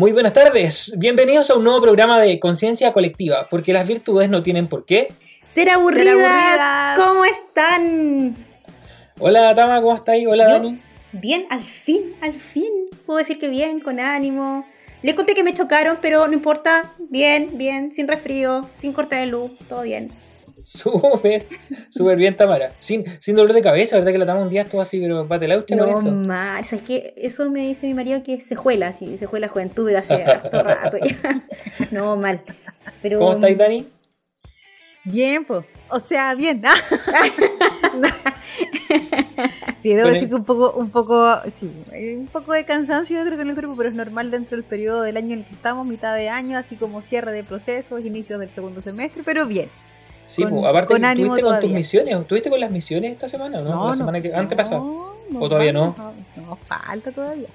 Muy buenas tardes, bienvenidos a un nuevo programa de Conciencia Colectiva, porque las virtudes no tienen por qué ser aburridas. ¿Cómo están? Hola Tama, ¿cómo estáis? Hola Dani. Bien, al fin, al fin. Puedo decir que bien, con ánimo. Les conté que me chocaron, pero no importa. Bien, bien, sin resfrío, sin corte de luz, todo bien. Súper, súper bien, Tamara. Sin, sin dolor de cabeza, ¿verdad? Que la Tama un día estuvo así, pero bate la no, con eso. mal. O que eso me dice mi marido que se juela, así, se juela juventud, pero hace harto rato ya. No, mal. Pero, ¿Cómo estáis, Dani? Bien, pues. O sea, bien. sí, debo decir que un poco, un poco, sí, un poco de cansancio yo creo que en el cuerpo, pero es normal dentro del periodo del año en el que estamos, mitad de año, así como cierre de procesos, inicios del segundo semestre, pero bien. Sí, con, aparte, con ¿estuviste con tus misiones? ¿Estuviste con las misiones esta semana? ¿no? la semana que antes pasó. ¿O todavía no? No, falta todavía.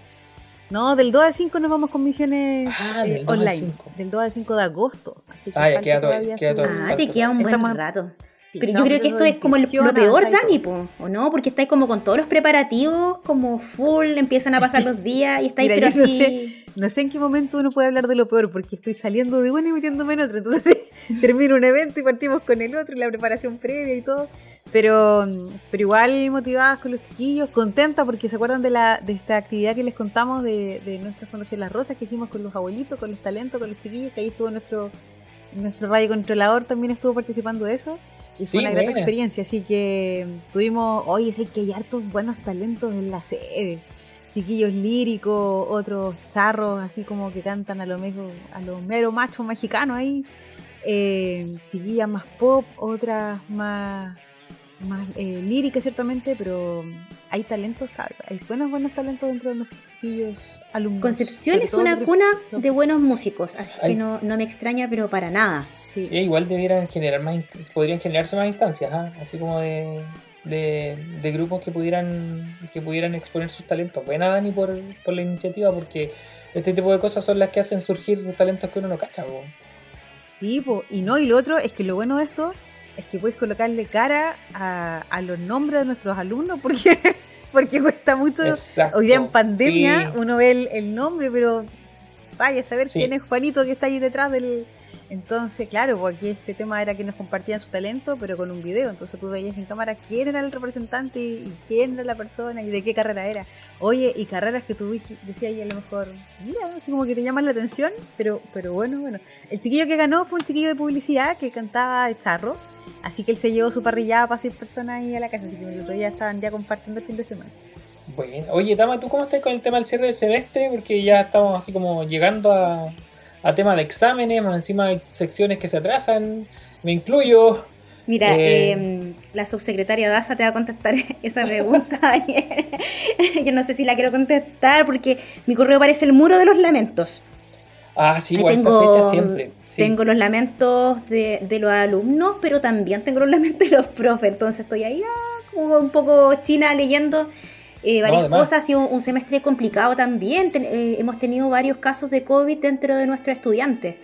No, del 2 al 5 nos vamos con misiones ah, eh, online. Del 2 al 5 de agosto. Así que ah, ya queda todavía. Queda todo, ah, te queda un buen rato. Pero yo creo que esto es como lo peor, Dani, ¿o no? Porque estáis como con todos los preparativos, como full, empiezan a pasar los días y estáis pero así... No sé, en qué momento uno puede hablar de lo peor, porque estoy saliendo de uno y metiéndome en otro. Entonces termino un evento y partimos con el otro, la preparación previa y todo. Pero, pero igual motivadas con los chiquillos, contenta porque se acuerdan de, la, de esta actividad que les contamos de, de nuestra Fundación Las Rosas que hicimos con los abuelitos, con los talentos, con los chiquillos, que ahí estuvo nuestro, nuestro radio controlador también estuvo participando de eso. Y fue una gran experiencia, así que tuvimos, oye, sé que hay hartos buenos talentos en la sede. Chiquillos líricos, otros charros, así como que cantan a lo mejor, a los mero machos mexicanos ahí. Eh, chiquillas más pop, otras más, más eh, líricas ciertamente, pero hay talentos, hay buenos, buenos talentos dentro de nuestros chiquillos alumnos. Concepción es una cuna de buenos músicos, así que no, no, me extraña, pero para nada. Sí, igual debieran generar más, podrían generarse más instancias, ¿ah? así como de, de, de, grupos que pudieran, que pudieran exponer sus talentos. Buena Dani por, por la iniciativa, porque este tipo de cosas son las que hacen surgir talentos que uno no cacha. Sí, y no, y lo otro es que lo bueno de esto es que puedes colocarle cara a, los nombres de nuestros alumnos porque, porque cuesta mucho. Hoy día en pandemia uno ve el, nombre, pero vaya a saber quién es Juanito que está ahí detrás del, entonces, claro, porque aquí este tema era que nos compartían su talento, pero con un video. Entonces tú veías en cámara quién era el representante y, quién era la persona y de qué carrera era. Oye, y carreras que tú decías ahí a lo mejor, mira, así como que te llaman la atención, pero, pero bueno, bueno. El chiquillo que ganó fue un chiquillo de publicidad que cantaba charro. Así que él se llevó su parrillada para seis personas ahí a la casa. Así que el otro día estaban ya compartiendo el fin de semana. Bueno, oye, Tama, ¿tú cómo estás con el tema del cierre del semestre? Porque ya estamos así como llegando a, a tema de exámenes, más encima hay secciones que se atrasan, me incluyo. Mira, eh, em, la subsecretaria Daza te va a contestar esa pregunta. Yo no sé si la quiero contestar porque mi correo parece el muro de los lamentos. Ah, sí, igual tengo, fecha siempre. Tengo los lamentos de, de, los alumnos, pero también tengo los lamentos de los profes. Entonces estoy ahí ah, como un poco china leyendo eh, varias cosas. Ha sido un, semestre complicado también. Eh, hemos tenido varios casos de COVID dentro de nuestros estudiantes.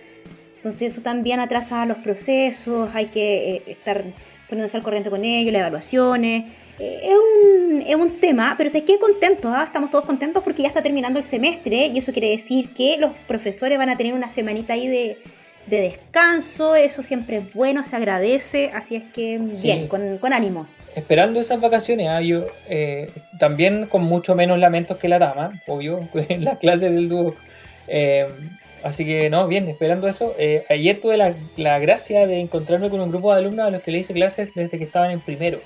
Entonces eso también atrasa los procesos, hay que eh, estar poniéndose al corriente con ellos, las evaluaciones. es, un, es, un, tema, pero sé que contentos, ¿ah? estamos todos contentos porque ya está terminando el semestre y eso quiere decir que los profesores van a tener una semanita ahí de, de descanso, eso siempre es bueno, se agradece, así es que bien, con, con ánimo esperando esas vacaciones, ah, yo eh, también con mucho menos lamentos que la dama, obvio, en las clases del dúo. Eh, así que no, bien, esperando eso. Eh, ayer tuve la, la, gracia de encontrarme con un grupo de alumnos a los que le hice clases desde que estaban en primero.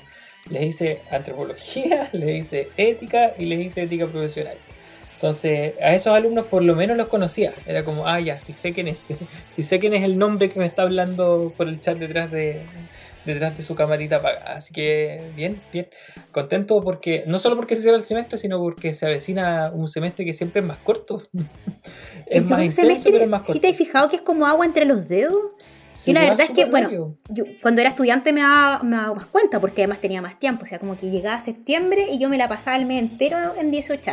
Les hice antropología, les hice ética y les hice ética profesional. Entonces, a esos alumnos por lo menos los conocía. Era como, ah, ya, si sé quién es, si sé quién es el nombre que me está hablando por el chat detrás de, detrás de su camarita apagada. Así que bien, bien. Contento porque, no solo porque se cierra el semestre, sino porque se avecina un semestre que siempre es más corto. es más intenso, pero es más corto. ¿Sí te has fijado que es como agua entre los dedos? y la verdad es que, bueno, yo cuando era estudiante me daba, me daba, más cuenta, porque además tenía más tiempo. O sea, como que llegaba septiembre y yo me la pasaba el mes entero en 18.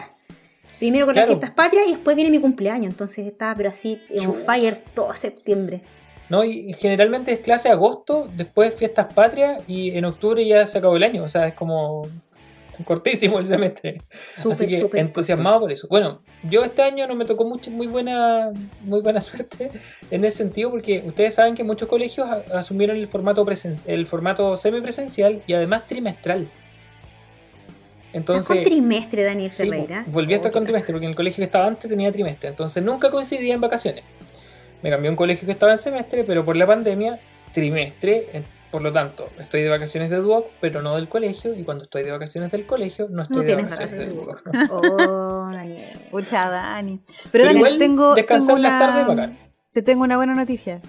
Primero con las fiestas patrias y después viene mi cumpleaños. Entonces estaba, pero así, en fire todo septiembre. ¿No? Y generalmente es clase agosto, después fiestas patrias y en octubre ya se acabó el año. O sea, es como cortísimo el semestre. Así que entusiasmado por eso. Bueno, yo este año no me tocó mucho, muy buena muy buena suerte en ese sentido porque ustedes saben que muchos colegios asumieron el formato el formato semipresencial y además trimestral. Entonces, con trimestre, Daniel Ferreira? volví a estar con trimestre porque en el colegio que estaba antes tenía trimestre, entonces nunca coincidía en vacaciones. Me cambió un colegio que estaba en semestre, pero por la pandemia, trimestre, por lo tanto, estoy de vacaciones de Duoc, pero no del colegio. Y cuando estoy de vacaciones del colegio, no estoy de vacaciones del Duoc. Oh, Daniel. Pucha, Dani. Pero, Daniel, tengo. Descansar las tardes bacán. Te tengo una buena noticia.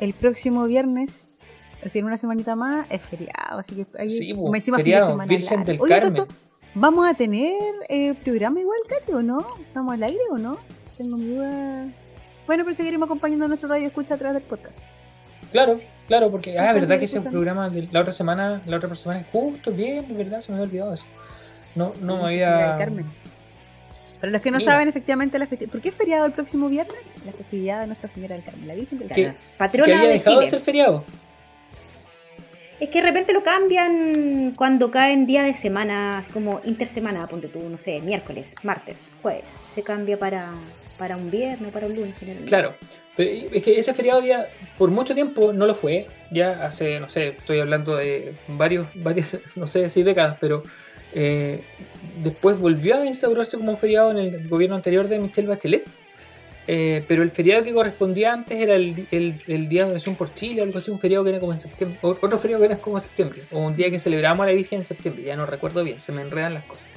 El próximo viernes, así en una semanita más, es feriado. Así que ahí sí, me encima feriado, Virgen del Oye, Carmen. ¿Vamos a tener eh, programa igual, Katy, o no? ¿Estamos al aire o no? Tengo mi duda. Bueno, pero seguiremos acompañando a nuestro radio escucha a través del podcast. Claro, claro, porque, ah, verdad que ese programa de la otra semana, la otra semana es justo, bien, verdad, se me había olvidado eso. No, no me había. Carmen. Para los que no saben, efectivamente, la ¿por qué es feriado el próximo viernes? La festividad de Nuestra Señora del Carmen, la Virgen del Carmen. Patrona ¿Que había dejado de ser feriado? Es que de repente lo cambian cuando caen día de semana, así como intersemana, ponte tú, no sé, miércoles, martes, jueves. Se cambia para, para un viernes, para un lunes generalmente. Claro, es que ese feriado ya por mucho tiempo no lo fue, ya hace, no sé, estoy hablando de varios, varias, no sé, seis décadas, pero eh, después volvió a instaurarse como un feriado en el gobierno anterior de Michelle Bachelet. Eh, pero el feriado que correspondía antes era el, el, Día de Oración por Chile, algo así, un feriado que era como en septiembre, otro feriado que era como en septiembre, o un día que celebramos a la Virgen en septiembre, ya no recuerdo bien, se me enredan las cosas.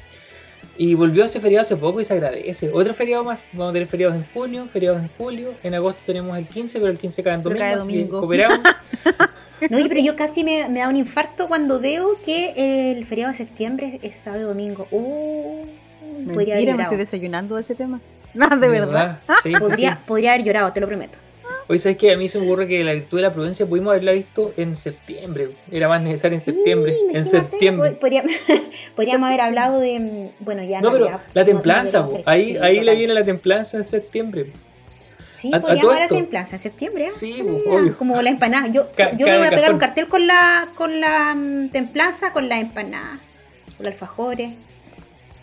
Y volvió a ese feriado hace poco y se agradece. Otro feriado más. Vamos a tener feriados en junio, feriados en julio. En agosto tenemos el 15, pero el 15 cae en domingo. Cae domingo. cooperamos. no, pero yo casi me, da un infarto cuando veo que el feriado de septiembre es sábado y domingo. Uh, podría haber me estoy desayunando de ese tema. No, de, verdad. podría, podría haber llorado, te lo prometo. Hoy sabes que a mí se me ocurre que la virtud de la prudencia pudimos haberla visto en septiembre. Era más necesario en septiembre. En septiembre. Podríamos, haber hablado de. Mm, bueno, ya no. pero la templanza, ahí, ahí le viene la templanza en septiembre. Sí, podríamos hablar de templanza en septiembre. Sí, obvio. Como la empanada. Yo, yo me voy a pegar un cartel con la, con la mm, templanza, con la empanada, con los alfajores.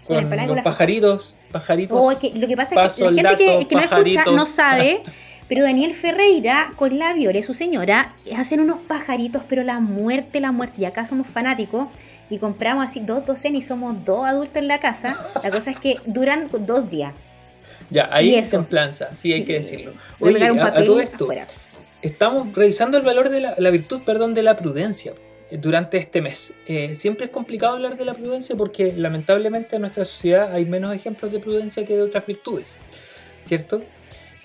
Con, los pajaritos, pajaritos. Oh, lo que pasa es que la gente que, que no escucha no sabe Pero Daniel Ferreira con la Viore, su señora, hacen unos pajaritos, pero la muerte, la muerte. Y acá somos fanáticos y compramos así dos docenas y somos dos adultos en la casa. La cosa es que duran dos días. Ya, ahí es templanza, sí, hay que decirlo. Oye, a, todo esto, estamos revisando el valor de la, virtud, perdón, de la prudencia eh, durante este mes. Eh, siempre es complicado hablar de la prudencia porque lamentablemente en nuestra sociedad hay menos ejemplos de prudencia que de otras virtudes, ¿cierto?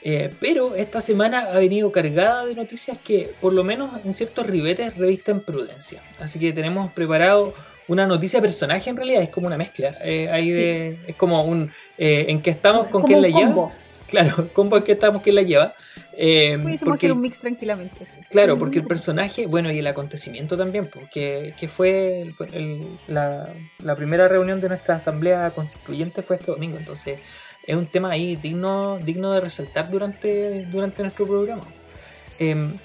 Eh, pero esta semana ha venido cargada de noticias que, por lo menos en ciertos ribetes, revisten prudencia. Así que tenemos preparado una noticia personaje en realidad, es como una mezcla. Eh, es como un eh, en qué estamos, con quién la lleva. Claro, combo en qué estamos, quién la lleva. Eh, Pudiésemos hacer un mix tranquilamente. Claro, porque el personaje, bueno, y el acontecimiento también, porque que fue la, la primera reunión de nuestra asamblea constituyente fue este domingo, entonces es un tema ahí digno, digno de resaltar durante, durante nuestro programa. Em,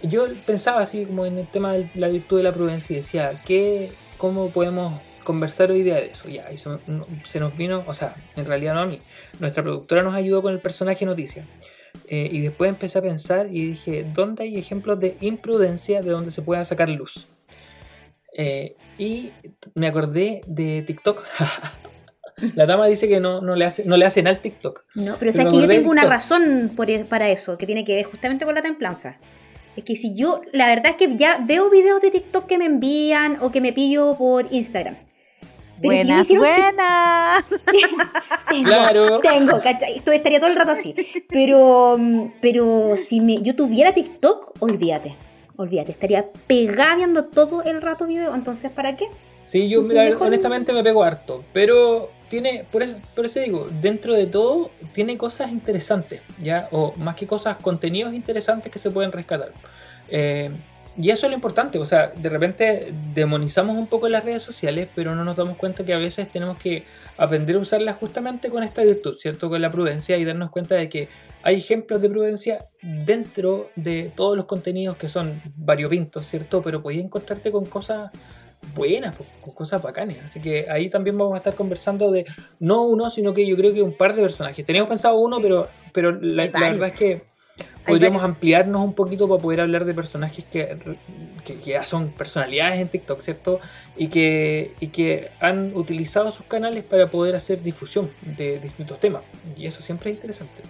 yo pensaba así como en el tema de la virtud de la prudencia y decía, ¿qué, ¿cómo podemos conversar hoy día de eso? Ya, y se, nos vino, o sea, en realidad no a mí, nuestra productora nos ayudó con el personaje noticia. Eh, y después empecé a pensar y dije, ¿dónde hay ejemplos de imprudencia de donde se pueda sacar luz? Eh, y me acordé de TikTok. La dama dice que no, no, le, hace, no le hacen al TikTok. No, pero, sabes que yo tengo una razón e, para eso, que tiene que ver justamente con la templanza. Es que si yo, la verdad es que ya veo videos de TikTok que me envían o que me pillo por Instagram. buenas, buenas. tengo, claro. Tengo, ¿cachai? Esto estaría todo el rato así. Pero, pero si me, yo tuviera TikTok, olvídate. Olvídate, estaría pegada viendo todo el rato video. Entonces, ¿para qué? Sí, yo honestamente me pego harto, pero tiene, por eso, por eso digo, dentro de todo tiene cosas interesantes, ¿ya? O más que cosas, contenidos interesantes que se pueden rescatar. Eh, y eso es lo importante, o sea, de repente demonizamos un poco las redes sociales, pero no nos damos cuenta que a veces tenemos que aprender a usarlas justamente con esta virtud, ¿cierto? Con la prudencia y darnos cuenta de que hay ejemplos de prudencia dentro de todos los contenidos que son variopintos, ¿cierto? Pero podéis encontrarte con cosas buenas, con cosas bacanas. Así que ahí también vamos a estar conversando de no uno, sino que yo creo que un par de personajes. Teníamos pensado uno, pero, pero la, verdad es que podríamos ampliarnos un poquito para poder hablar de personajes que, que, ya son personalidades en TikTok, ¿cierto? Y que, y que han utilizado sus canales para poder hacer difusión de distintos temas. Y eso siempre es interesante.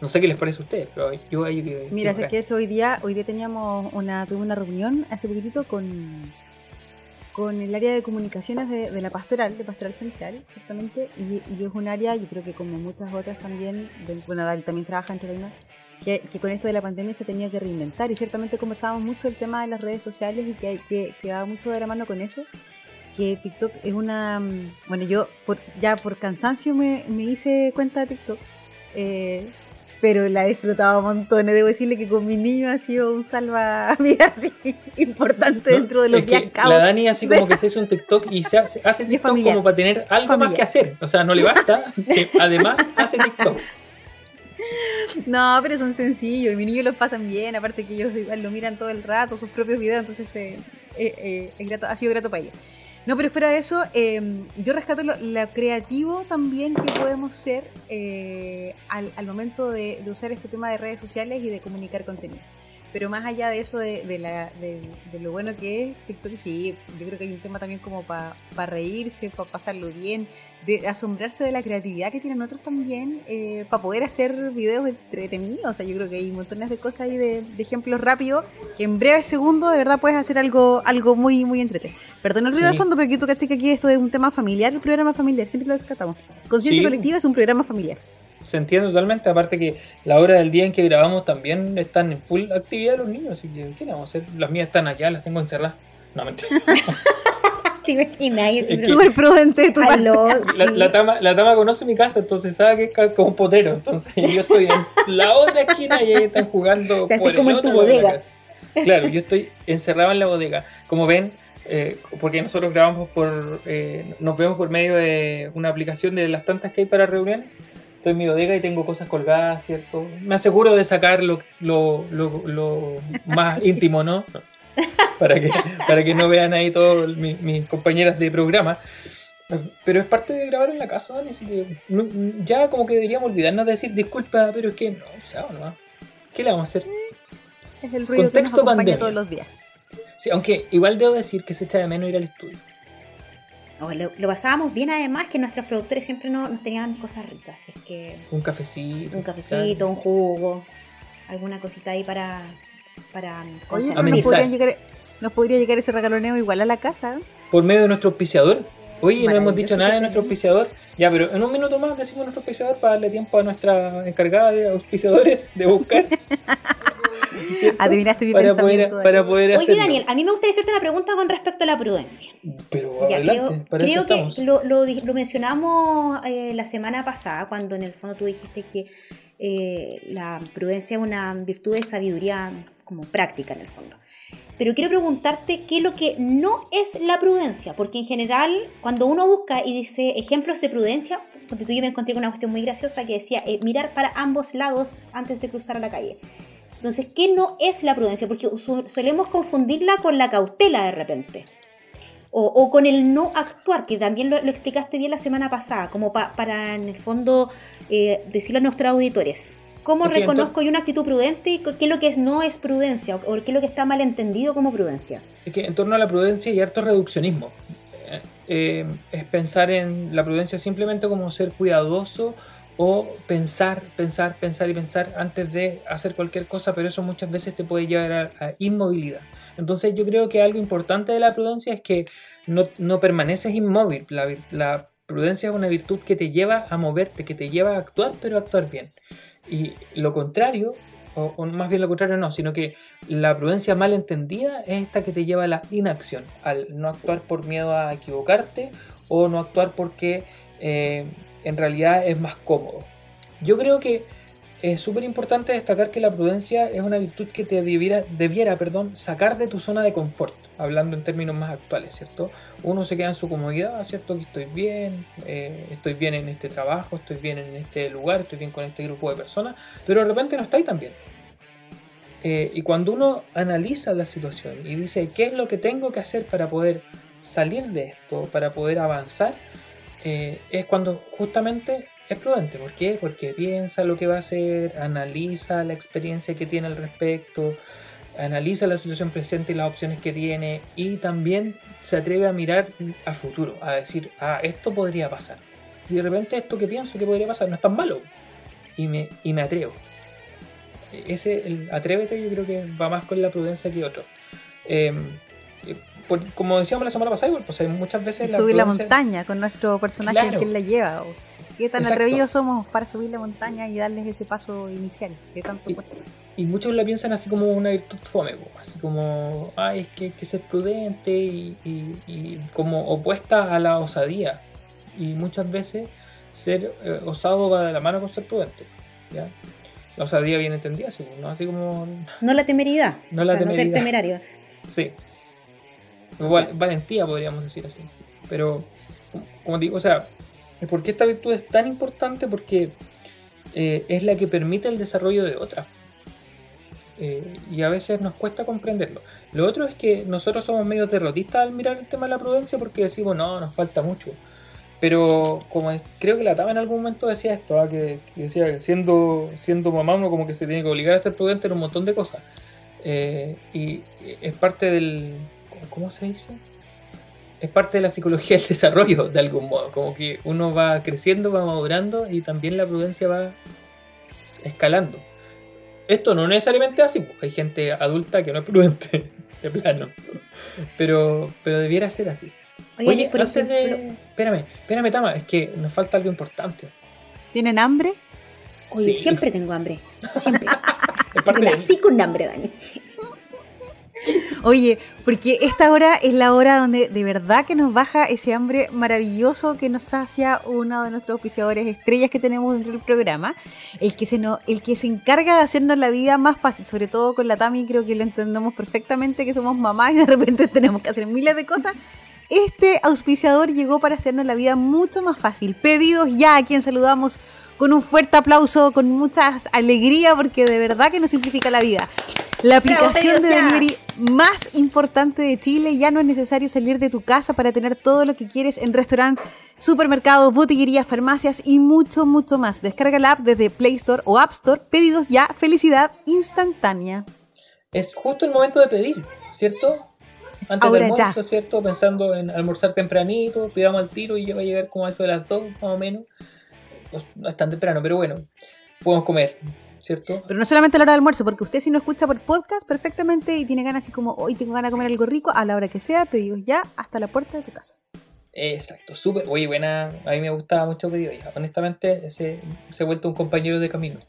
No sé qué les parece a ustedes, pero yo ahí. Mira, sé que esto hoy día, hoy día teníamos una, tuvimos una reunión hace poquitito con, con el área de comunicaciones de, la pastoral, de Pastoral Central, exactamente, y, y, es un área, yo creo que como muchas otras también, bueno, Dali también trabaja en Reina, que, que, con esto de la pandemia se tenía que reinventar, y ciertamente conversábamos mucho del tema de las redes sociales y que, que, que va mucho de la mano con eso, que TikTok es una, bueno, yo ya por cansancio me, me hice cuenta de TikTok, eh, pero la he disfrutado montones. Debo decirle que con mi niño ha sido un salvavidas importante dentro de los días La Dani así como que se hace un TikTok y se hace, hace TikTok como para tener algo más que hacer. O sea, no le basta, además hace TikTok. No, pero son sencillos y mis niños los pasan bien, aparte que ellos igual lo miran todo el rato, sus propios videos, entonces eh, eh, es grato, ha sido grato para ellos. No, pero fuera de eso, em, yo rescato lo, creativo también que podemos ser eh, al, al, momento de, de, usar este tema de redes sociales y de comunicar contenido. Pero más allá de eso, de, la, de, lo bueno que es TikTok, sí, yo creo que hay un tema también como para reírse, para pasarlo bien, de asombrarse de la creatividad que tienen otros también, eh, para poder hacer videos entretenidos. O sea, yo creo que hay montones de cosas ahí de, ejemplos rápidos que en breves segundos de verdad puedes hacer algo, algo muy, muy entretenido. Perdón el ruido de fondo, pero que tú que aquí esto es un tema familiar, el programa familiar, siempre lo descatamos. Conciencia colectiva es un programa familiar se entiende totalmente. Aparte que la hora del día en que grabamos también están en full actividad los niños. Así que, ¿qué vamos a hacer? Las mías están allá, las tengo encerradas. No, mentira. Te imaginas, es súper prudente tu la, la, tama, la Tama conoce mi casa, entonces sabe que es como un potero. Entonces yo estoy en la otra esquina y ahí están jugando por el otro bodega. Claro, yo estoy encerrado en la bodega. Como ven, eh, porque nosotros grabamos por, eh, nos vemos por medio de una aplicación de las tantas que hay para reuniones estoy en mi bodega y tengo cosas colgadas, ¿cierto? Me aseguro de sacar lo, lo, lo, más íntimo, ¿no? Para que, para que no vean ahí todos mis, compañeras de programa. Pero es parte de grabar en la casa, ¿vale? Así que ya como que deberíamos olvidarnos de decir disculpa, pero es que no, o sea, no. ¿Qué le vamos a hacer? Es el ruido Contexto que nos todos los días. Sí, aunque igual debo decir que se echa de menos ir al estudio lo, pasábamos bien además que nuestros productores siempre nos, tenían cosas ricas. Es que un cafecito. Un cafecito, un jugo, alguna cosita ahí para, para Oye, nos, podría llegar, nos podría llegar ese regaloneo igual a la casa. Por medio de nuestro auspiciador. Oye, no hemos dicho nada de nuestro auspiciador. Ya, pero en un minuto más decimos nuestro auspiciador para darle tiempo a nuestra encargada de auspiciadores de buscar. Adivinaste mi para Poder, para poder Oye, Daniel, a mí me gustaría hacerte una pregunta con respecto a la prudencia. Pero adelante, creo, que lo, lo, mencionamos eh, la semana pasada, cuando en el fondo tú dijiste que eh, la prudencia es una virtud de sabiduría como práctica en el fondo. Pero quiero preguntarte qué es lo que no es la prudencia, porque en general cuando uno busca y dice ejemplos de prudencia, porque tú y yo me encontré con una cuestión muy graciosa que decía eh, mirar para ambos lados antes de cruzar a la calle. Entonces, ¿qué no es la prudencia? Porque solemos confundirla con la cautela de repente. O, con el no actuar, que también lo, explicaste bien la semana pasada, como para en el fondo eh, decirlo a nuestros auditores. ¿Cómo reconozco yo una actitud prudente y qué es lo que no es prudencia o qué es lo que está mal entendido como prudencia? Es que en torno a la prudencia hay harto reduccionismo. Eh, eh, es pensar en la prudencia simplemente como ser cuidadoso o pensar, pensar, pensar y pensar antes de hacer cualquier cosa, pero eso muchas veces te puede llevar a, inmovilidad. Entonces yo creo que algo importante de la prudencia es que no, permaneces inmóvil. La, prudencia es una virtud que te lleva a moverte, que te lleva a actuar, pero a actuar bien. Y lo contrario, o, o, más bien lo contrario no, sino que la prudencia mal entendida es esta que te lleva a la inacción, al no actuar por miedo a equivocarte o no actuar porque eh, en realidad es más cómodo. Yo creo que es súper importante destacar que la prudencia es una virtud que te debiera, debiera perdón, sacar de tu zona de confort, hablando en términos más actuales, ¿cierto? Uno se queda en su comodidad, ¿cierto? Que estoy bien, eh, estoy bien en este trabajo, estoy bien en este lugar, estoy bien con este grupo de personas, pero de repente no estáis tan bien. Eh, y cuando uno analiza la situación y dice qué es lo que tengo que hacer para poder salir de esto, para poder avanzar, eh, es cuando justamente es prudente. ¿Por qué? Porque piensa lo que va a hacer, analiza la experiencia que tiene al respecto, analiza la situación presente y las opciones que tiene y también se atreve a mirar a futuro, a decir, ah, esto podría pasar. Y de repente esto que pienso que podría pasar no es tan malo. Y me, y me atrevo. Ese, el atrévete, yo creo que va más con la prudencia que otro. Em, como decíamos la semana pasada, pues hay muchas veces... subir la montaña con nuestro personaje que la lleva. ¿Qué tan atrevidos somos para subir la montaña y darles ese paso inicial? ¿Qué tanto y muchos la piensan así como una virtud fome, así como, ay, es que hay que ser prudente y, como opuesta a la osadía. Y muchas veces ser eh, osado va de la mano con ser prudente. ¿ya? La osadía bien entendida, así, ¿no? Así como... No la temeridad. No la temeridad. No ser temerario. Sí. Igual, valentía podríamos decir así. Pero, como digo, o sea, ¿por qué esta virtud es tan importante? Porque eh, es la que permite el desarrollo de otras. Eh, y a veces nos cuesta comprenderlo. Lo otro es que nosotros somos medio derrotistas al mirar el tema de la prudencia porque decimos, no, nos falta mucho. Pero como creo que la Tama en algún momento decía esto, ¿ah? que, decía que siendo, siendo mamá uno como que se tiene que obligar a ser prudente en un montón de cosas. Eh, y es parte del... ¿Cómo se dice? Es parte de la psicología del desarrollo, de algún modo. Como que uno va creciendo, va madurando y también la prudencia va escalando. Esto no necesariamente es así, porque hay gente adulta que no es prudente, de plano. Pero, pero debiera ser así. Oye, antes de. Espérame, espérame, Tama, es que nos falta algo importante. ¿Tienen hambre? Oye, siempre tengo hambre. Siempre. Nací con hambre, Dani. Oye, porque esta hora es la hora donde de verdad que nos baja ese hambre maravilloso que nos sacia uno de nuestros auspiciadores estrellas que tenemos dentro del programa, el que se no, el que se encarga de hacernos la vida más fácil, sobre todo con la Tami, creo que lo entendemos perfectamente que somos mamás y de repente tenemos que hacer miles de cosas. Este auspiciador llegó para hacernos la vida mucho más fácil. Pedidos ya a quien saludamos con un fuerte aplauso, con mucha alegría, porque de verdad que nos simplifica la vida. La aplicación de delivery más importante de Chile. Ya no es necesario salir de tu casa para tener todo lo que quieres en restaurantes, supermercados, botillerías, farmacias y mucho, mucho más. Descarga la app desde Play Store o App Store. Pedidos ya, felicidad instantánea. Es justo el momento de pedir, ¿cierto? Antes del almuerzo, ¿cierto? Pensando en almorzar tempranito, pidamos al tiro y ya va a llegar como a eso de las dos, más o menos no es tan temprano, pero bueno, podemos comer, ¿cierto? Pero no solamente a la hora del almuerzo, porque usted si no escucha por podcast perfectamente y tiene ganas así como, hoy tengo ganas de comer algo rico, a la hora que sea, pedidos ya hasta la puerta de tu casa. Exacto, súper, oye, buena, a mí me gustaba mucho pedido ya, honestamente se, se ha vuelto un compañero de camino.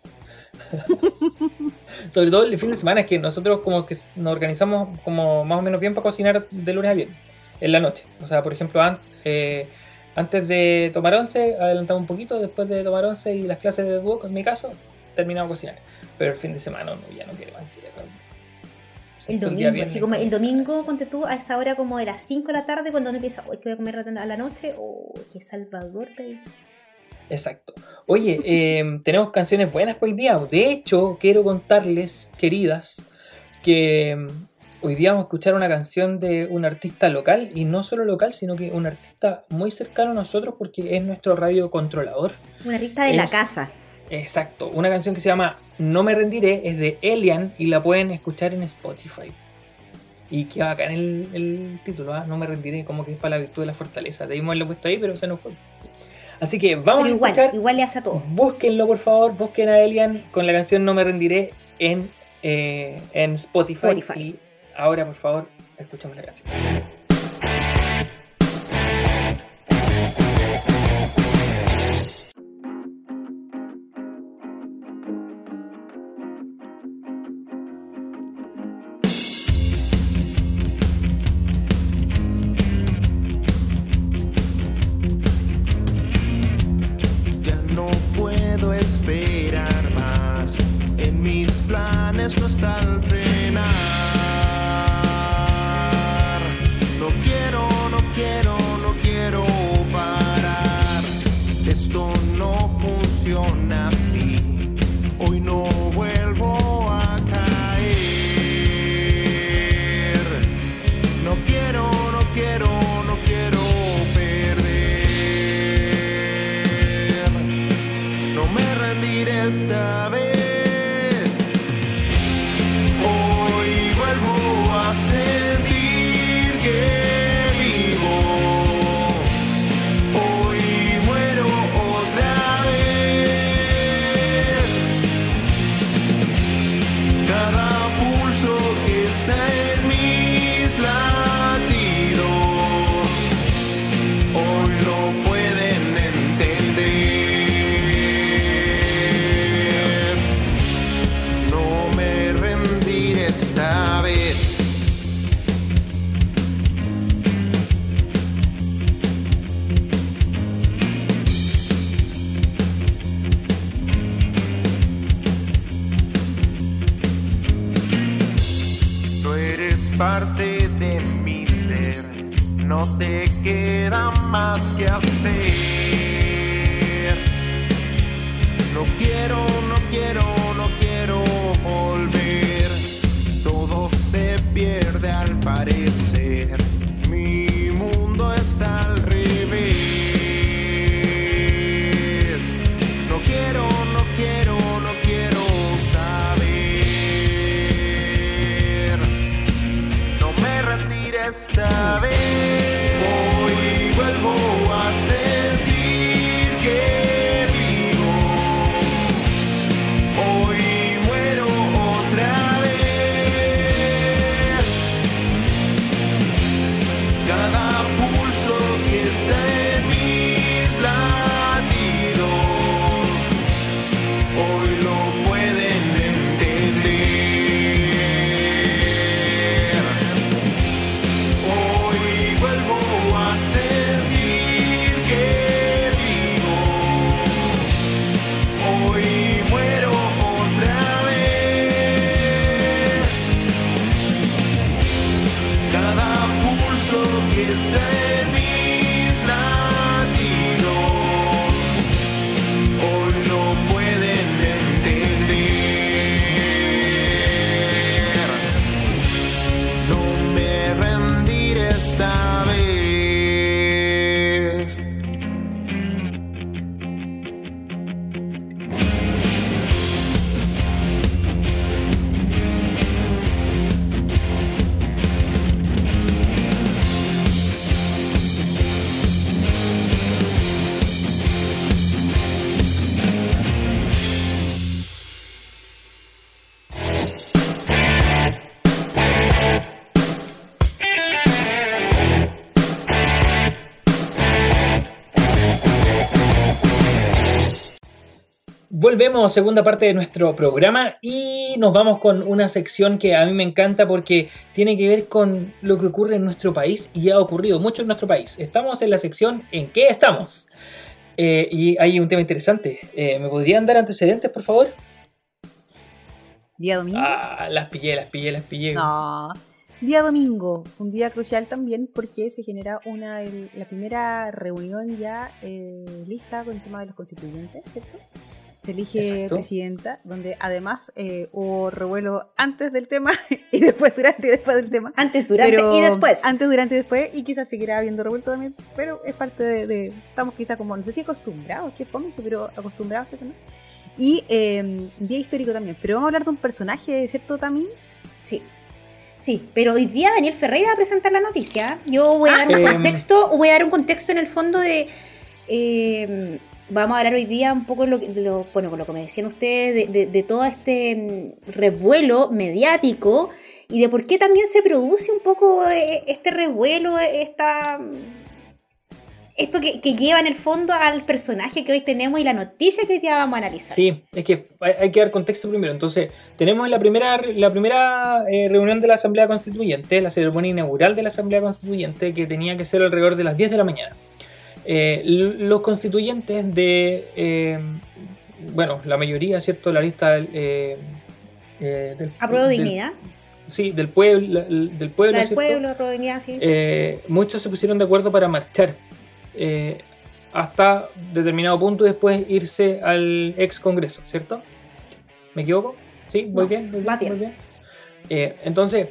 Sobre todo el fin de semana, es que nosotros como que nos organizamos como más o menos bien para cocinar de lunes a viernes, en la noche. O sea, por ejemplo, antes... Eh, antes de tomar once, adelantamos un poquito, después de tomar once y las clases de dúo, en mi caso, terminamos cocinar. Pero el fin de semana no, ya no quiero más. El domingo, así como el domingo, ponte tú, a esa hora como de las 5 de la tarde, cuando uno empieza, hoy que voy a comer a la noche, o oh, qué salvador, Exacto. Oye, em, tenemos canciones buenas hoy día. De hecho, quiero contarles, queridas, que em, Hoy día vamos a escuchar una canción de un artista local, y no solo local, sino que un artista muy cercano a nosotros porque es nuestro radio controlador. Un artista de la casa. Exacto, una canción que se llama No me rendiré, es de Elian y la pueden escuchar en Spotify. Y qué bacán el, el título, ¿ah? No me rendiré, como que es para la virtud de la fortaleza. Debimos haberlo puesto ahí, pero se nos fue. Así que vamos a escuchar. Igual le hace a todo. Búsquenlo, por favor, busquen a Elian con la canción No me rendiré en, eh, en Spotify. Spotify. Ahora, por favor, escuchamos la canción. Volvemos, segunda parte de nuestro programa y nos vamos con una sección que a mí me encanta porque tiene que ver con lo que ocurre en nuestro país y ha ocurrido mucho en nuestro país. Estamos en la sección ¿En qué estamos? Eh, y hay un tema interesante. Eh, ¿Me podrían dar antecedentes, por favor? Día domingo. Ah, las pillé, las pillé, las pillé. No. Día domingo, un día crucial también porque se genera una la primera reunión ya eh, lista con el tema de los constituyentes, ¿cierto? Se elige presidenta, donde además eh, hubo revuelo antes del tema y después, durante y después del tema. Antes, durante y después. Antes, durante y después, y quizás seguirá habiendo revuelo también, pero es parte de, estamos quizás como, no sé si acostumbrados, qué fome pero acostumbrados que no. Y eh, día histórico también, pero vamos a hablar de un personaje, ¿cierto, también Sí. Sí, pero hoy día Daniel Ferreira va a presentar la noticia. Yo voy a dar un ah. contexto, voy a dar un contexto en el fondo de eh, vamos a hablar hoy día un poco lo, lo bueno, lo que me decían ustedes, de, todo este mm, revuelo mediático y de por qué también se produce un poco eh, este revuelo, esta, esto que, lleva en el fondo al personaje que hoy tenemos y la noticia que hoy día vamos a analizar. Sí, es que hay, que dar contexto primero. Entonces, tenemos la primera, la primera eh, reunión de la Asamblea Constituyente, la ceremonia inaugural de la Asamblea Constituyente, que tenía que ser alrededor de las 10 de la mañana. Eh, los constituyentes de, eh, bueno, la mayoría, ¿cierto? La lista eh, del... ¿Apruebo dignidad? Sí, del pueblo. Del pueblo, del pueblo, dignidad, sí. muchos se pusieron de acuerdo para marchar hasta determinado punto y después irse al ex Congreso, ¿cierto? ¿Me equivoco? ¿Sí? ¿Muy bien? Muy bien. Muy bien. entonces,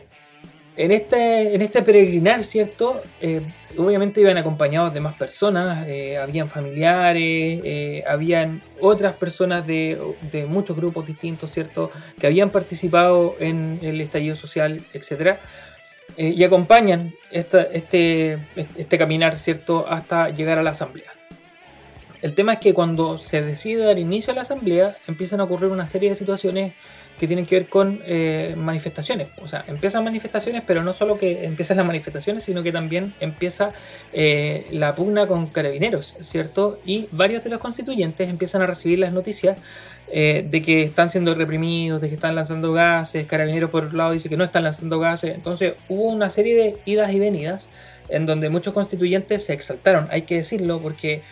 en este, en este peregrinar, ¿cierto? Eh, obviamente iban acompañados de más personas, eh, habían familiares, eh, habían otras personas de, muchos grupos distintos, ¿cierto? Que habían participado en el estallido social, etc. y acompañan este, este caminar, ¿cierto? Hasta llegar a la asamblea. El tema es que cuando se decide dar inicio a la asamblea, empiezan a ocurrir una serie de situaciones que tienen que ver con eh, manifestaciones. O sea, empiezan manifestaciones, pero no solo que empiezan las manifestaciones, sino que también empieza eh, la pugna con carabineros, ¿cierto? Y varios de los constituyentes empiezan a recibir las noticias eh, de que están siendo reprimidos, de que están lanzando gases, carabineros por otro lado dice que no están lanzando gases. Entonces hubo una serie de idas y venidas en donde muchos constituyentes se exaltaron, hay que decirlo, porque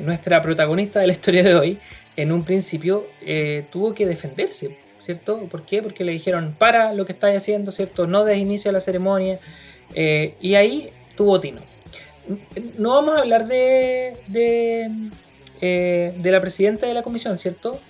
nuestra protagonista de la historia de hoy, en un principio, tuvo que defenderse ¿cierto? ¿Por qué? Porque le dijeron, para lo que estáis haciendo, ¿cierto? No des inicio a la ceremonia. Eh, y ahí tuvo tino. No vamos a hablar de, de, eh, de la presidenta de la comisión, ¿cierto?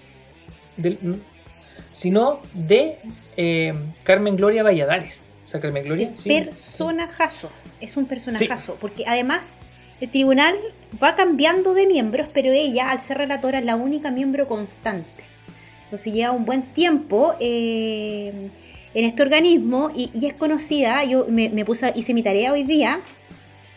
sino de eh, Carmen Gloria Valladares. O sea, Carmen Gloria. Personajazo. Es un personajazo. Porque además el tribunal va cambiando de miembros, pero ella, al ser relatora, es la única miembro constante. Entonces lleva un buen tiempo eh, en este organismo y, es conocida. Yo me, puse, hice mi tarea hoy día,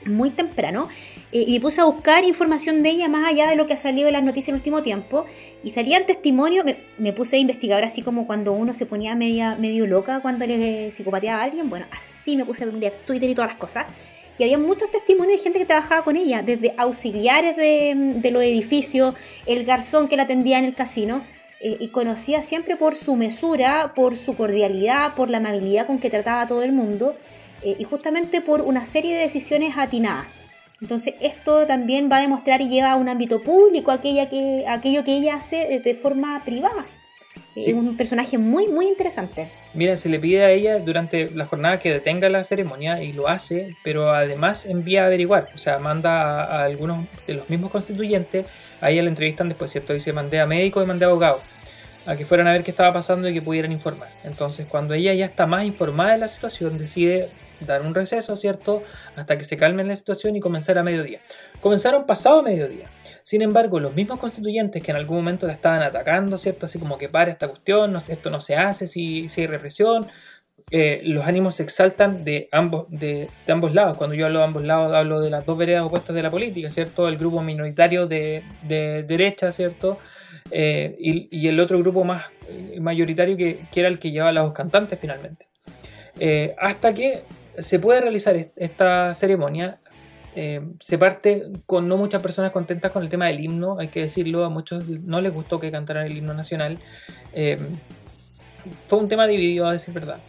muy temprano, eh, y me puse a buscar información de ella más allá de lo que ha salido en las noticias en el último tiempo. Y salían testimonios, me, puse a investigar así como cuando uno se ponía media, medio loca cuando le psicopateaba a alguien. Bueno, así me puse a mirar Twitter y todas las cosas y había muchos testimonios de gente que trabajaba con ella, desde auxiliares de, los edificios, el garzón que la atendía en el casino, eh, y conocía siempre por su mesura, por su cordialidad, por la amabilidad con que trataba a todo el mundo, eh, y justamente por una serie de decisiones atinadas. Entonces esto también va a demostrar y lleva a un ámbito público aquella que, aquello que ella hace de forma privada. Es un personaje muy, muy interesante. Mira, se le pide a ella durante la jornada que detenga la ceremonia y lo hace, pero además envía a averiguar, o sea, manda a, algunos de los mismos constituyentes, a ella la entrevistan después, ¿cierto? Dice, mandé a médicos y mandé a abogados a que fueran a ver qué estaba pasando y que pudieran informar. Entonces, cuando ella ya está más informada de la situación, decide dar un receso, ¿cierto? Hasta que se calme la situación y comenzar a mediodía. Comenzaron pasado mediodía. Sin embargo, los mismos constituyentes que en algún momento la estaban atacando, ¿cierto? Así como que para esta cuestión, esto no se hace si, hay represión. Eh, los ánimos se exaltan de ambos, de, ambos lados. Cuando yo hablo de ambos lados, hablo de las dos veredas opuestas de la política, ¿cierto? El grupo minoritario de, derecha, ¿cierto? Eh, y, el otro grupo más eh, mayoritario que, que, era el que llevaba a los cantantes finalmente. hasta que se puede realizar esta ceremonia. Eh, se parte con no muchas personas contentas con el tema del himno, hay que decirlo, a muchos no les gustó que cantaran el himno nacional. Eh, fue un tema dividido, a decir verdad.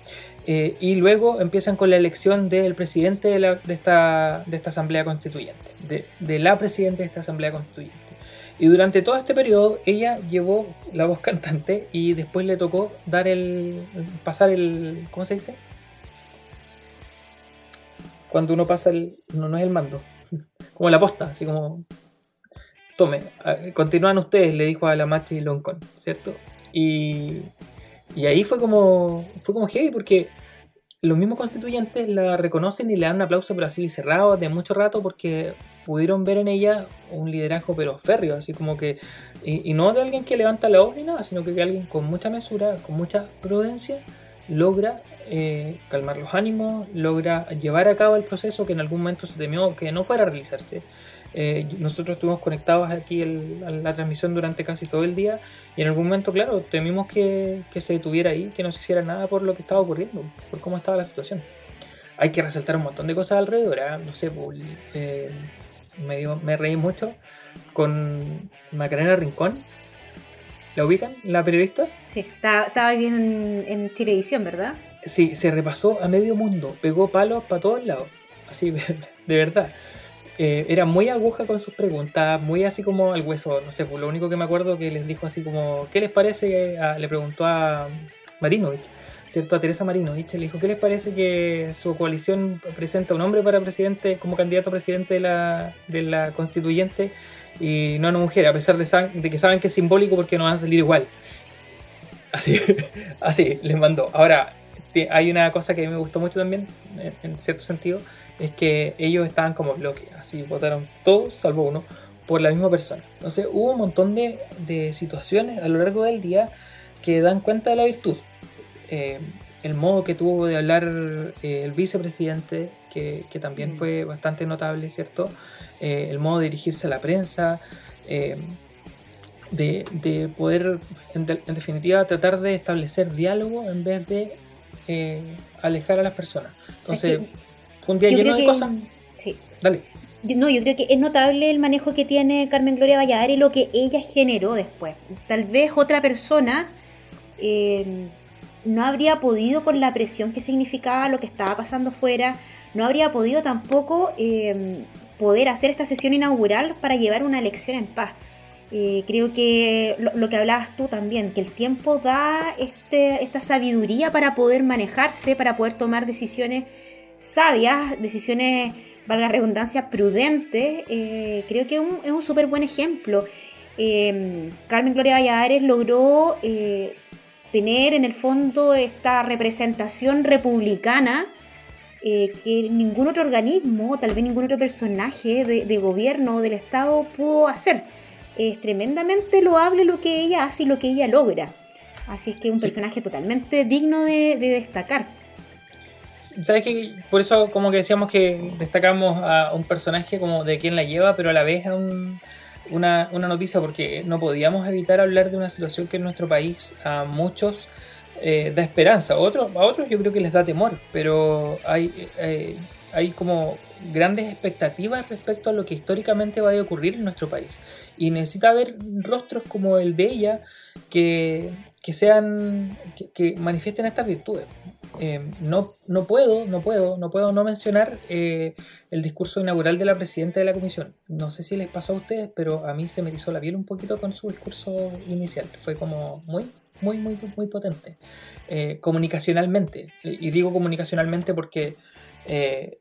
Eh, y luego empiezan con la elección del presidente de, esta, de esta Asamblea Constituyente, de, la presidenta de esta Asamblea Constituyente. Y durante todo este periodo ella llevó la voz cantante y después le tocó dar el pasar el ¿cómo se dice? Cuando uno pasa el. No, no es el mando. Como la posta, así como. Tome, continúan ustedes, le dijo a la Machi Loncon, ¿cierto? Y, y ahí fue como. Fue como heavy porque los mismos constituyentes la reconocen y le dan un aplauso, pero así cerrado de mucho rato, porque pudieron ver en ella un liderazgo, pero férreo, así como que. Y, no de alguien que levanta la voz ni nada, sino que alguien con mucha mesura, con mucha prudencia, logra eh, calmar los ánimos, logra llevar a cabo el proceso que en algún momento se temió que no fuera a realizarse. Eh, nosotros estuvimos conectados aquí a la transmisión durante casi todo el día y en algún momento, claro, temimos que, se detuviera ahí, que no se hiciera nada por lo que estaba ocurriendo, por cómo estaba la situación. Hay que resaltar un montón de cosas alrededor, ¿ah? no sé, pues, eh, me, me reí mucho con Macarena Rincón, ¿La ubican? ¿La periodista? Sí, estaba, bien en, en Chilevisión, ¿verdad? Sí, se repasó a medio mundo, pegó palos para todos lados, así, de verdad. Eh, era muy aguja con sus preguntas, muy así como al hueso, no sé, pues lo único que me acuerdo que les dijo así como, ¿qué les parece? le preguntó a Marinovich, ¿cierto? A Teresa Marinovich, le dijo, ¿qué les parece que su coalición presenta un hombre para presidente, como candidato a presidente de la, de la constituyente y no una mujer, a pesar de, de que saben que es simbólico porque no van a salir igual? Así, así les mandó. Ahora, hay una cosa que a mí me gustó mucho también, en, cierto sentido, es que ellos estaban como bloque, así votaron todos, salvo uno, por la misma persona. Entonces hubo un montón de, situaciones a lo largo del día que dan cuenta de la virtud. Eh, el modo que tuvo de hablar eh, el vicepresidente, que, también mm. fue bastante notable, ¿cierto? Eh, el modo de dirigirse a la prensa, de, poder, en, definitiva, tratar de establecer diálogo en vez de eh, alejar a las personas. Entonces, un día lleno de cosas. Sí. Dale. No, yo creo que es notable el manejo que tiene Carmen Gloria Valladares y lo que ella generó después. Tal vez otra persona eh, no habría podido con la presión que significaba lo que estaba pasando fuera, no habría podido tampoco eh, poder hacer esta sesión inaugural para llevar una elección en paz. Eh, creo que lo, que hablabas tú también, que el tiempo da este, esta sabiduría para poder manejarse, para poder tomar decisiones sabias, decisiones, valga redundancia, prudentes. Eh, creo que es un súper buen ejemplo. Em, Carmen Gloria Valladares logró eh, tener en el fondo esta representación republicana que ningún otro organismo, tal vez ningún otro personaje de, de gobierno o del Estado pudo hacer es tremendamente loable lo que ella hace y lo que ella logra. Así es que es un personaje totalmente digno de, destacar. ¿Sabes qué? Por eso como que decíamos que destacamos a un personaje como de quien la lleva, pero a la vez a una, noticia, porque no podíamos evitar hablar de una situación que en nuestro país a muchos eh, da esperanza. A otros, a otros yo creo que les da temor, pero hay, eh, hay como grandes expectativas respecto a lo que históricamente va a ocurrir en nuestro país. Y necesita ver rostros como el de ella que, sean, que, manifiesten estas virtudes. Eh, no, no puedo, no puedo, no puedo no mencionar eh, el discurso inaugural de la presidenta de la comisión. No sé si les pasó a ustedes, pero a mí se me hizo la piel un poquito con su discurso inicial. Fue como muy, muy, muy, muy potente. Eh, comunicacionalmente. Y digo comunicacionalmente porque eh,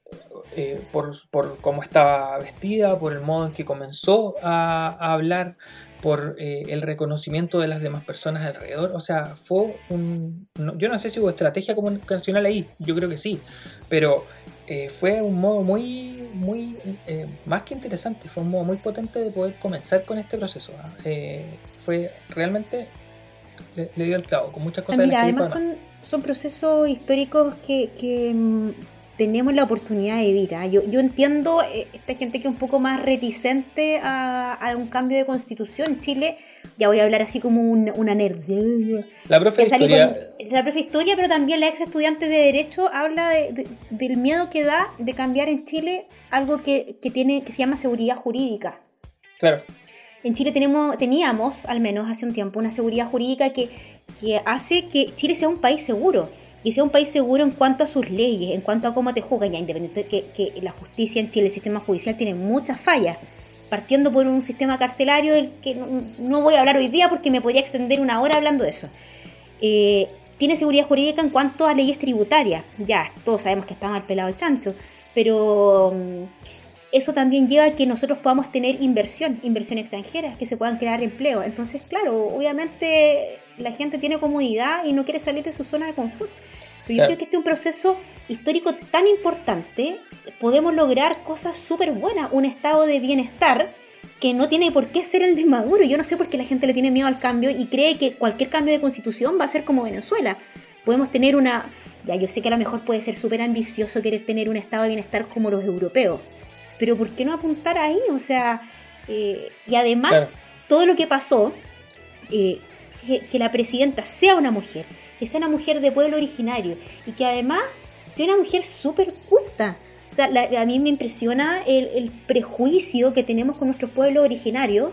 eh, por, por, cómo estaba vestida, por el modo en que comenzó a, hablar, por eh, el reconocimiento de las demás personas alrededor. O sea, fue un... yo no sé si hubo estrategia comunicacional ahí, yo creo que sí, pero fue un modo muy, muy, más que interesante, fue un modo muy potente de poder comenzar con este proceso. ¿ah? fue realmente, le, dio el clavo, con muchas cosas. mira, además son, son procesos históricos que, que mm, tenemos la oportunidad de vivir. ¿ah? Yo, yo, entiendo eh, esta gente que es un poco más reticente a, un cambio de constitución. Chile, ya voy a hablar así como una nerd. La profe historia. la profe historia, pero también la ex estudiante de Derecho habla del miedo que da de cambiar en Chile algo que, tiene, que se llama seguridad jurídica. Claro. En Chile tenemos, teníamos, al menos hace un tiempo, una seguridad jurídica que, que hace que Chile sea un país seguro y sea un país seguro en cuanto a sus leyes, en cuanto a cómo te juzgan, ya independiente de que, la justicia en Chile, el sistema judicial tiene muchas fallas, partiendo por un sistema carcelario del que no, voy a hablar hoy día porque me podría extender una hora hablando de eso. Eh, tiene seguridad jurídica en cuanto a leyes tributarias, ya todos sabemos que está mal pelado el chancho, pero mm, eso también lleva a que nosotros podamos tener inversión, inversión extranjera, que se puedan crear empleo. Entonces, claro, obviamente la gente tiene comodidad y no quiere salir de su zona de confort. Pero yo creo que este es un proceso histórico tan importante, podemos lograr cosas súper buenas, un estado de bienestar que no tiene por qué ser el de Maduro. Yo no sé por qué la gente le tiene miedo al cambio y cree que cualquier cambio de constitución va a ser como Venezuela. Podemos tener una... Ya, yo sé que a lo mejor puede ser súper ambicioso querer tener un estado de bienestar como los europeos, pero ¿por qué no apuntar ahí? O sea, eh, y además, todo lo que pasó, eh, que, que la presidenta sea una mujer, que sea una mujer de pueblo originario y que además sea una mujer súper culta. O sea, a mí me impresiona el, prejuicio que tenemos con nuestro pueblo originario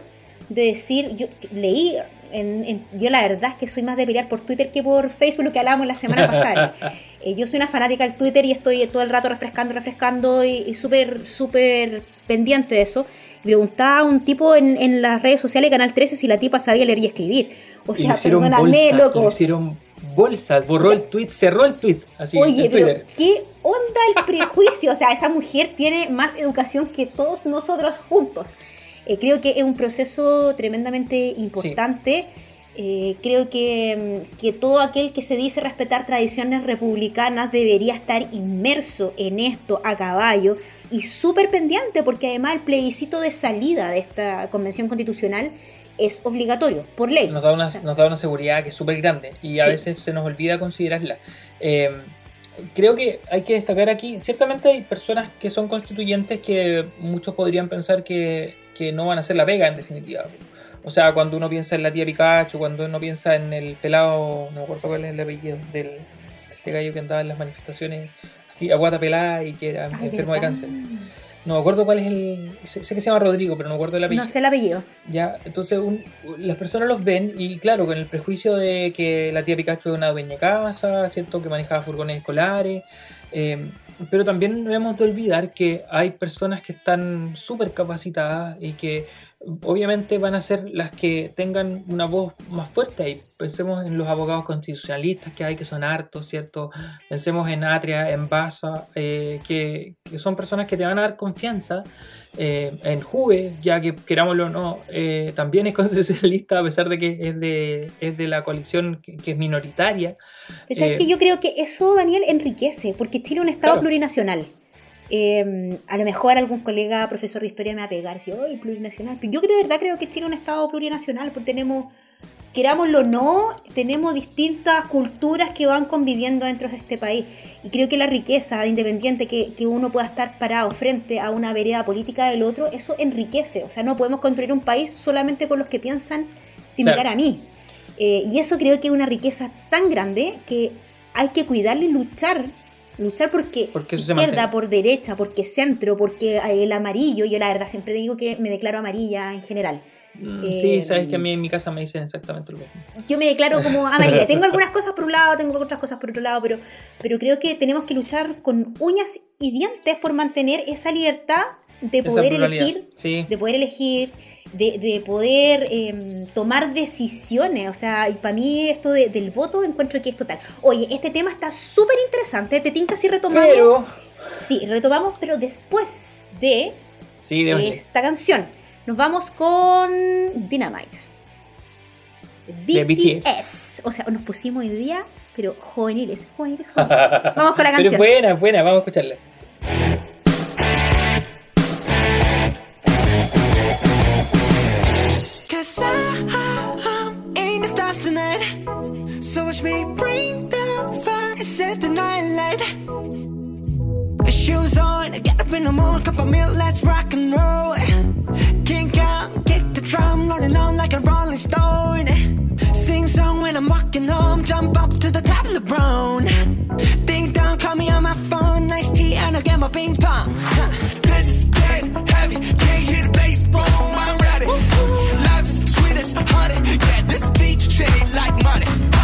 de decir, yo leí, en, yo la verdad es que soy más de pelear por Twitter que por Facebook, lo que hablábamos la semana pasada. Eh, yo soy una fanática del Twitter y estoy todo el rato refrescando, refrescando y, súper, súper pendiente de eso. Y preguntaba a un tipo en, en, las redes sociales, Canal 13, si la tipa sabía leer y escribir. O sea, perdóname, loco bolsa, borró el tweet, cerró el tweet. Así, Oye, pero ¿qué onda el prejuicio? o sea, esa mujer tiene más educación que todos nosotros juntos. Eh, creo que es un proceso tremendamente importante. Eh, creo que, mm, que, todo aquel que se dice respetar tradiciones republicanas debería estar inmerso en esto a caballo y súper pendiente, porque además el plebiscito de salida de esta convención constitucional es obligatorio, por ley. Nos da una, nos da una seguridad que es súper grande y a veces se nos olvida considerarla. Eh, creo que hay que destacar aquí, ciertamente hay personas que son constituyentes que muchos podrían pensar que, que no van a hacer la pega en definitiva. O sea, cuando uno piensa en la tía Pikachu, cuando uno piensa en el pelado, no me acuerdo cuál es el apellido, del este gallo que andaba en las manifestaciones así, aguata pelada y que era enfermo de cáncer. No me acuerdo cuál es el. Sé, que se llama Rodrigo, pero no me acuerdo el apellido. No sé el apellido. Ya, entonces las personas los ven y, claro, con el prejuicio de que la tía Pikachu es una dueña casa, ¿cierto? Que manejaba furgones escolares. Eh, pero también no debemos de olvidar que hay personas que están súper capacitadas y que obviamente van a ser las que tengan una voz más fuerte ahí. Pensemos en los abogados constitucionalistas que hay, que son hartos, ¿cierto? Pensemos en Atria, en Baza, eh, que, son personas que te van a dar confianza. Eh, en Juve, ya que querámoslo o no, eh, también es constitucionalista a pesar de que es de, es de la coalición que, es minoritaria. Es que yo creo que eso, Daniel, enriquece, porque Chile es un Estado plurinacional. Em, a lo mejor algún colega profesor de historia me va a pegar y decir, ¡ay, plurinacional! Yo de verdad creo que Chile es un estado plurinacional porque tenemos, querámoslo o no, tenemos distintas culturas que van conviviendo dentro de este país. Y creo que la riqueza independiente que, que uno pueda estar parado frente a una vereda política del otro, eso enriquece. O sea, no podemos construir un país solamente con los que piensan similar a mí. Eh, y eso creo que es una riqueza tan grande que hay que cuidarla y luchar luchar porque, porque izquierda, por derecha, porque centro, porque el amarillo. Yo la verdad siempre digo que me declaro amarilla en general. Mm, sí, eh, sabes que a mí en mi casa me dicen exactamente lo mismo. Yo me declaro como amarilla. tengo algunas cosas por un lado, tengo otras cosas por otro lado, pero, pero creo que tenemos que luchar con uñas y dientes por mantener esa libertad de poder elegir, de poder elegir de, poder em, tomar decisiones. O sea, y para mí esto del voto encuentro que es total. Oye, este tema está súper interesante. Te tinta si retomamos. Pero... Sí, retomamos, pero después de, esta canción. Nos vamos con Dynamite. BTS. O sea, nos pusimos hoy día, pero juveniles, juveniles, juveniles. Vamos con la canción. Pero buena, buena, vamos a escucharla. Watch me bring the fire, set the night light. Shoes on, get up in the morning, cup of milk, let's rock and roll. Kink out, kick the drum, rolling on like a rolling stone. Sing song when I'm walking home, jump up to the top of the brown. Ding dong, call me on my phone, nice tea, and I'll get my ping pong. This is dead heavy, can't hear the bass, boom, I'm ready. Life is sweet as honey, yeah, this beach chain like money.